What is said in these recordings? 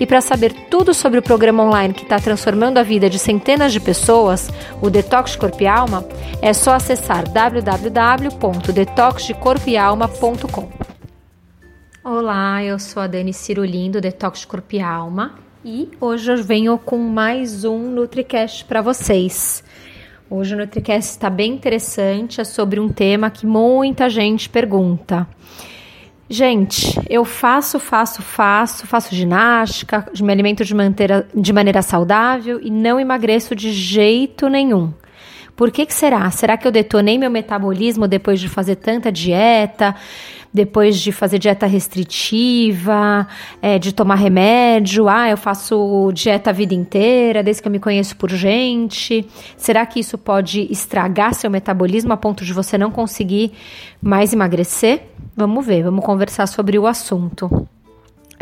E para saber tudo sobre o programa online que está transformando a vida de centenas de pessoas, o Detox de Corpo e Alma, é só acessar www.detoxdecorpoealma.com. Olá, eu sou a Dani Cirulim do Detox de Corpo e Alma e hoje eu venho com mais um NutriCast para vocês. Hoje o NutriCast está bem interessante, é sobre um tema que muita gente pergunta. Gente, eu faço, faço, faço, faço ginástica, me alimento de, manter, de maneira saudável e não emagreço de jeito nenhum. Por que, que será? Será que eu detonei meu metabolismo depois de fazer tanta dieta? depois de fazer dieta restritiva, é, de tomar remédio. Ah, eu faço dieta a vida inteira, desde que eu me conheço por gente. Será que isso pode estragar seu metabolismo a ponto de você não conseguir mais emagrecer? Vamos ver, vamos conversar sobre o assunto.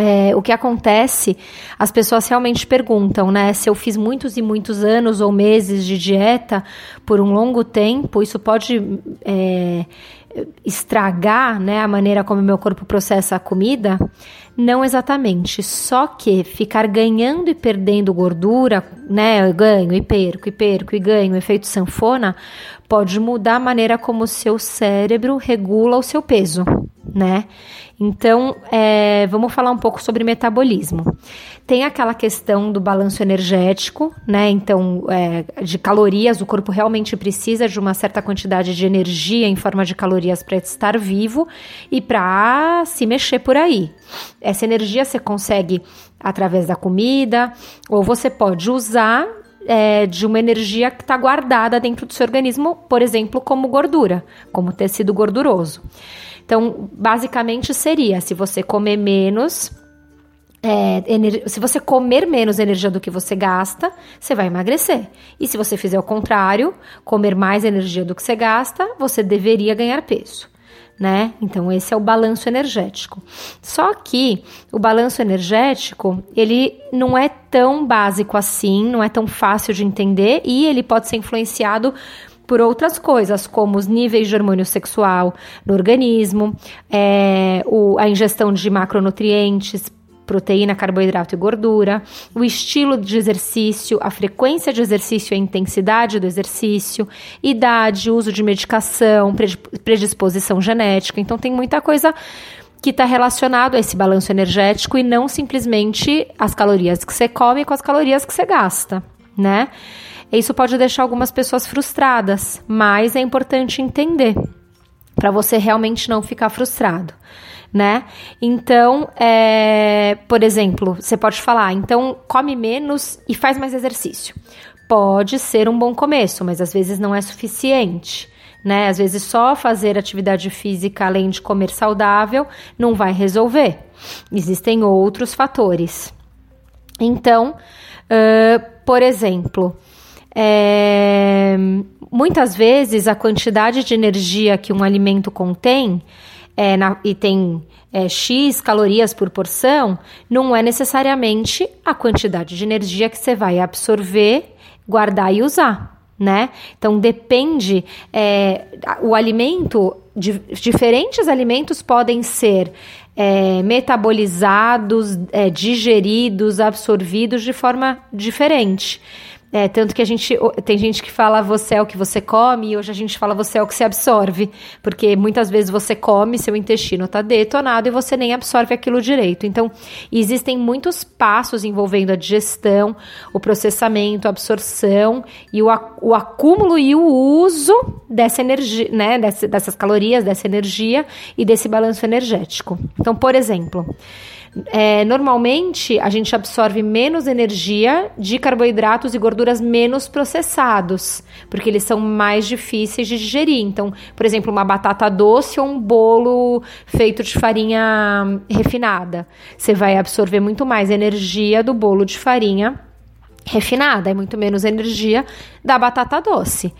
É, o que acontece, as pessoas realmente perguntam, né? Se eu fiz muitos e muitos anos ou meses de dieta por um longo tempo, isso pode é, estragar né, a maneira como meu corpo processa a comida? Não exatamente. Só que ficar ganhando e perdendo gordura, né? Eu ganho e perco, e perco e ganho, efeito sanfona, pode mudar a maneira como o seu cérebro regula o seu peso, né? Então, é, vamos falar um pouco sobre metabolismo. Tem aquela questão do balanço energético, né? Então, é, de calorias, o corpo realmente precisa de uma certa quantidade de energia em forma de calorias para estar vivo e para se mexer por aí. Essa energia você consegue através da comida, ou você pode usar é, de uma energia que está guardada dentro do seu organismo, por exemplo, como gordura, como tecido gorduroso. Então, basicamente seria: se você comer menos, é, se você comer menos energia do que você gasta, você vai emagrecer. E se você fizer o contrário, comer mais energia do que você gasta, você deveria ganhar peso. Né? Então esse é o balanço energético. Só que o balanço energético, ele não é tão básico assim, não é tão fácil de entender e ele pode ser influenciado por outras coisas, como os níveis de hormônio sexual no organismo, é, o, a ingestão de macronutrientes, proteína, carboidrato e gordura, o estilo de exercício, a frequência de exercício e a intensidade do exercício, idade, uso de medicação, predisposição genética. Então, tem muita coisa que está relacionado a esse balanço energético e não simplesmente as calorias que você come com as calorias que você gasta, né? Isso pode deixar algumas pessoas frustradas, mas é importante entender para você realmente não ficar frustrado, né? Então, é, por exemplo, você pode falar, então come menos e faz mais exercício. Pode ser um bom começo, mas às vezes não é suficiente. Né? Às vezes só fazer atividade física além de comer saudável não vai resolver. Existem outros fatores. Então, uh, por exemplo, é, muitas vezes a quantidade de energia que um alimento contém é, na, e tem é, X calorias por porção, não é necessariamente a quantidade de energia que você vai absorver, guardar e usar. Né? Então depende é, o alimento, de, diferentes alimentos podem ser é, metabolizados, é, digeridos, absorvidos de forma diferente. É, tanto que a gente tem gente que fala você é o que você come e hoje a gente fala você é o que se absorve, porque muitas vezes você come, seu intestino está detonado e você nem absorve aquilo direito. Então, existem muitos passos envolvendo a digestão, o processamento, a absorção e o, o acúmulo e o uso dessa energia, né, dessas calorias, dessa energia e desse balanço energético. Então, por exemplo, é, normalmente a gente absorve menos energia de carboidratos e gorduras menos processados, porque eles são mais difíceis de digerir. Então, por exemplo, uma batata doce ou um bolo feito de farinha refinada, você vai absorver muito mais energia do bolo de farinha refinada, é muito menos energia da batata doce.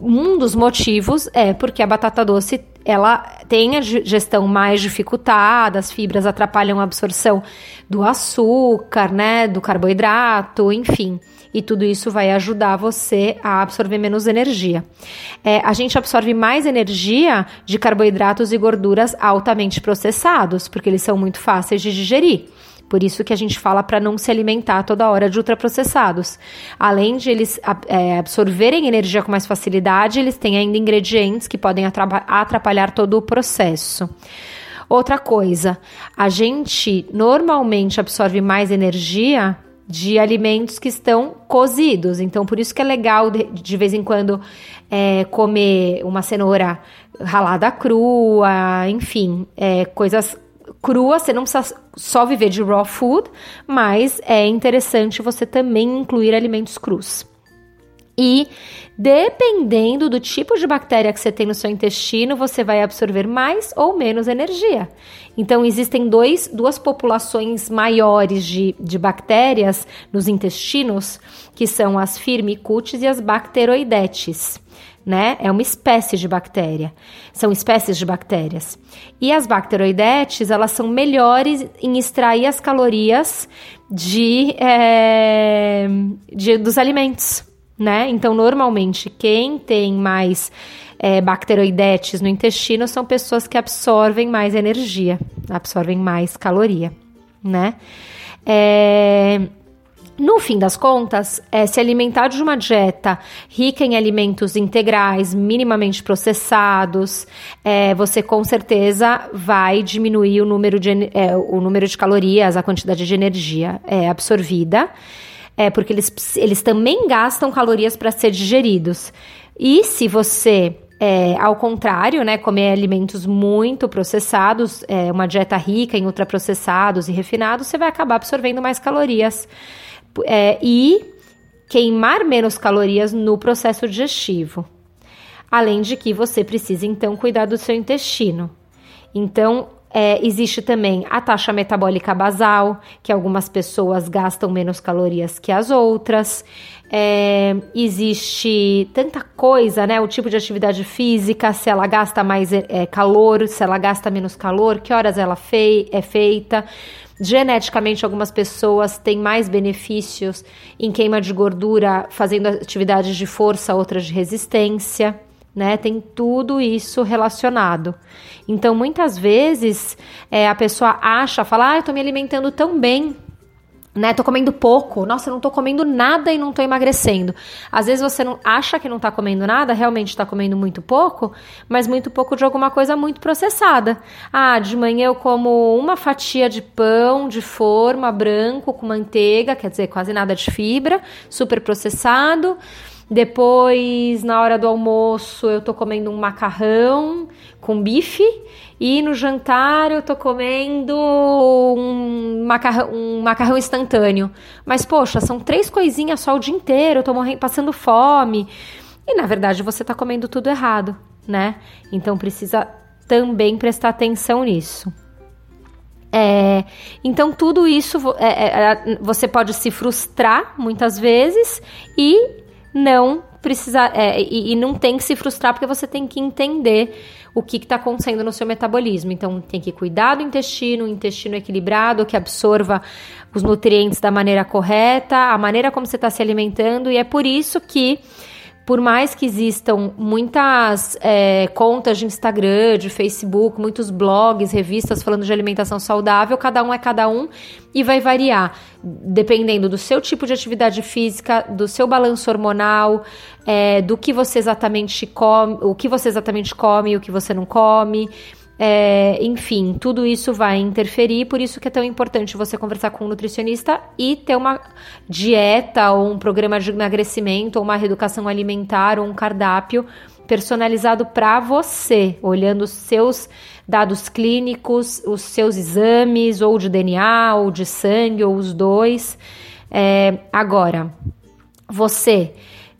Um dos motivos é porque a batata doce ela tem a gestão mais dificultada, as fibras atrapalham a absorção do açúcar, né, do carboidrato, enfim. E tudo isso vai ajudar você a absorver menos energia. É, a gente absorve mais energia de carboidratos e gorduras altamente processados, porque eles são muito fáceis de digerir. Por isso que a gente fala para não se alimentar toda hora de ultraprocessados. Além de eles é, absorverem energia com mais facilidade, eles têm ainda ingredientes que podem atrapalhar todo o processo. Outra coisa, a gente normalmente absorve mais energia de alimentos que estão cozidos. Então, por isso que é legal de, de vez em quando é, comer uma cenoura ralada crua, enfim, é, coisas crua, você não precisa só viver de raw food, mas é interessante você também incluir alimentos crus. E dependendo do tipo de bactéria que você tem no seu intestino, você vai absorver mais ou menos energia. Então, existem dois, duas populações maiores de, de bactérias nos intestinos, que são as firmicutes e as bacteroidetes né? É uma espécie de bactéria. São espécies de bactérias. E as bacteroidetes, elas são melhores em extrair as calorias de, é, de dos alimentos, né? Então, normalmente, quem tem mais é, bacteroidetes no intestino são pessoas que absorvem mais energia, absorvem mais caloria, né? É, no fim das contas, é, se alimentar de uma dieta rica em alimentos integrais, minimamente processados, é, você com certeza vai diminuir o número de, é, o número de calorias, a quantidade de energia é, absorvida, é, porque eles, eles também gastam calorias para ser digeridos. E se você é, ao contrário, né, comer alimentos muito processados, é, uma dieta rica em ultraprocessados e refinados, você vai acabar absorvendo mais calorias é, e queimar menos calorias no processo digestivo. Além de que você precisa então cuidar do seu intestino. Então, é, existe também a taxa metabólica basal, que algumas pessoas gastam menos calorias que as outras. É, existe tanta coisa, né? O tipo de atividade física, se ela gasta mais é, calor, se ela gasta menos calor, que horas ela fei é feita. Geneticamente, algumas pessoas têm mais benefícios em queima de gordura fazendo atividades de força, outras de resistência, né? Tem tudo isso relacionado. Então, muitas vezes, é, a pessoa acha, fala, ah, eu tô me alimentando tão bem, né? Tô comendo pouco. Nossa, eu não tô comendo nada e não tô emagrecendo. Às vezes você não acha que não tá comendo nada, realmente tá comendo muito pouco, mas muito pouco de alguma coisa muito processada. Ah, de manhã eu como uma fatia de pão de forma branco com manteiga, quer dizer, quase nada de fibra, super processado. Depois, na hora do almoço, eu tô comendo um macarrão com bife. E no jantar eu tô comendo um macarrão, um macarrão instantâneo. Mas, poxa, são três coisinhas só o dia inteiro, eu tô morrendo, passando fome. E na verdade você tá comendo tudo errado, né? Então precisa também prestar atenção nisso. É, então, tudo isso é, é, é você pode se frustrar muitas vezes e não precisar é, e, e, não tem que se frustrar porque você tem que entender o que está acontecendo no seu metabolismo. Então tem que cuidar do intestino, o intestino equilibrado, que absorva os nutrientes da maneira correta, a maneira como você está se alimentando, e é por isso que por mais que existam muitas é, contas de Instagram, de Facebook, muitos blogs, revistas falando de alimentação saudável, cada um é cada um e vai variar dependendo do seu tipo de atividade física, do seu balanço hormonal, é, do que você exatamente come, o que você exatamente come e o que você não come. É, enfim, tudo isso vai interferir, por isso que é tão importante você conversar com um nutricionista e ter uma dieta ou um programa de emagrecimento ou uma reeducação alimentar ou um cardápio personalizado para você, olhando os seus dados clínicos, os seus exames, ou de DNA, ou de sangue, ou os dois. É, agora, você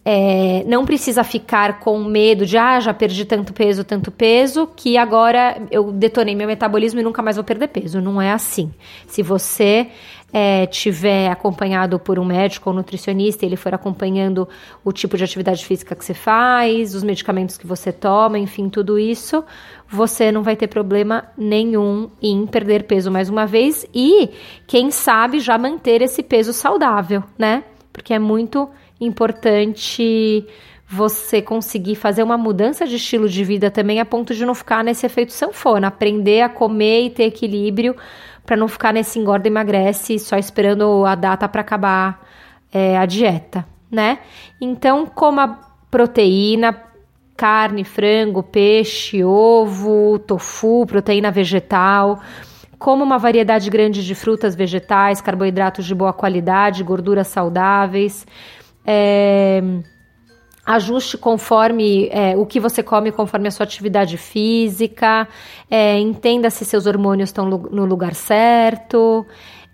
é, não precisa ficar com medo de, ah, já perdi tanto peso, tanto peso, que agora eu detonei meu metabolismo e nunca mais vou perder peso. Não é assim. Se você é, tiver acompanhado por um médico ou nutricionista, ele for acompanhando o tipo de atividade física que você faz, os medicamentos que você toma, enfim, tudo isso, você não vai ter problema nenhum em perder peso mais uma vez e, quem sabe, já manter esse peso saudável, né? Porque é muito importante você conseguir fazer uma mudança de estilo de vida também a ponto de não ficar nesse efeito sanfona, aprender a comer e ter equilíbrio para não ficar nesse engorda e emagrece só esperando a data para acabar é, a dieta, né? Então, coma proteína, carne, frango, peixe, ovo, tofu, proteína vegetal. Coma uma variedade grande de frutas, vegetais, carboidratos de boa qualidade, gorduras saudáveis. É, ajuste conforme é, o que você come, conforme a sua atividade física, é, entenda se seus hormônios estão no lugar certo,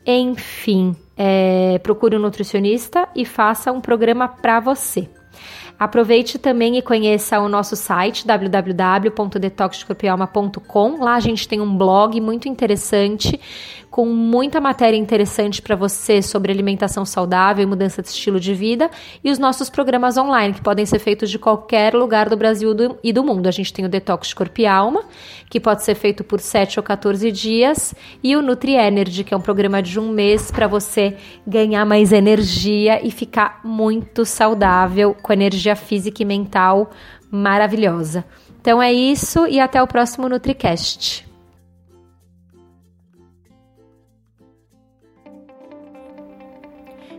enfim, é, procure um nutricionista e faça um programa para você. Aproveite também e conheça o nosso site www.detoxcorpialma.com. Lá a gente tem um blog muito interessante com muita matéria interessante para você sobre alimentação saudável e mudança de estilo de vida e os nossos programas online que podem ser feitos de qualquer lugar do Brasil e do mundo. A gente tem o Detox Corpo e Alma, que pode ser feito por 7 ou 14 dias, e o Nutri Energy, que é um programa de um mês para você ganhar mais energia e ficar muito saudável com energia física e mental maravilhosa. Então é isso e até o próximo NutriCast.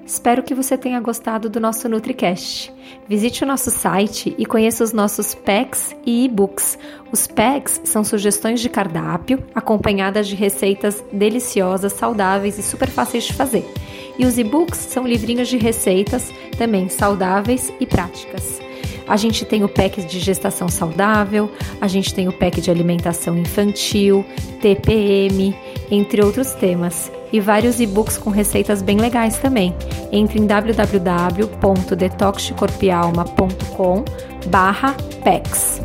Espero que você tenha gostado do nosso NutriCast. Visite o nosso site e conheça os nossos packs e e-books. Os packs são sugestões de cardápio acompanhadas de receitas deliciosas, saudáveis e super fáceis de fazer. E os e-books são livrinhos de receitas também saudáveis e práticas. A gente tem o pack de gestação saudável, a gente tem o pack de alimentação infantil, TPM, entre outros temas, e vários e-books com receitas bem legais também. Entre em www.detoxcorpialma.com/packs.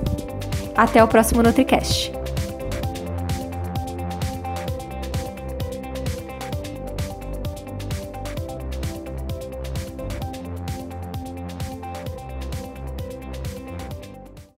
Até o próximo NutriCast.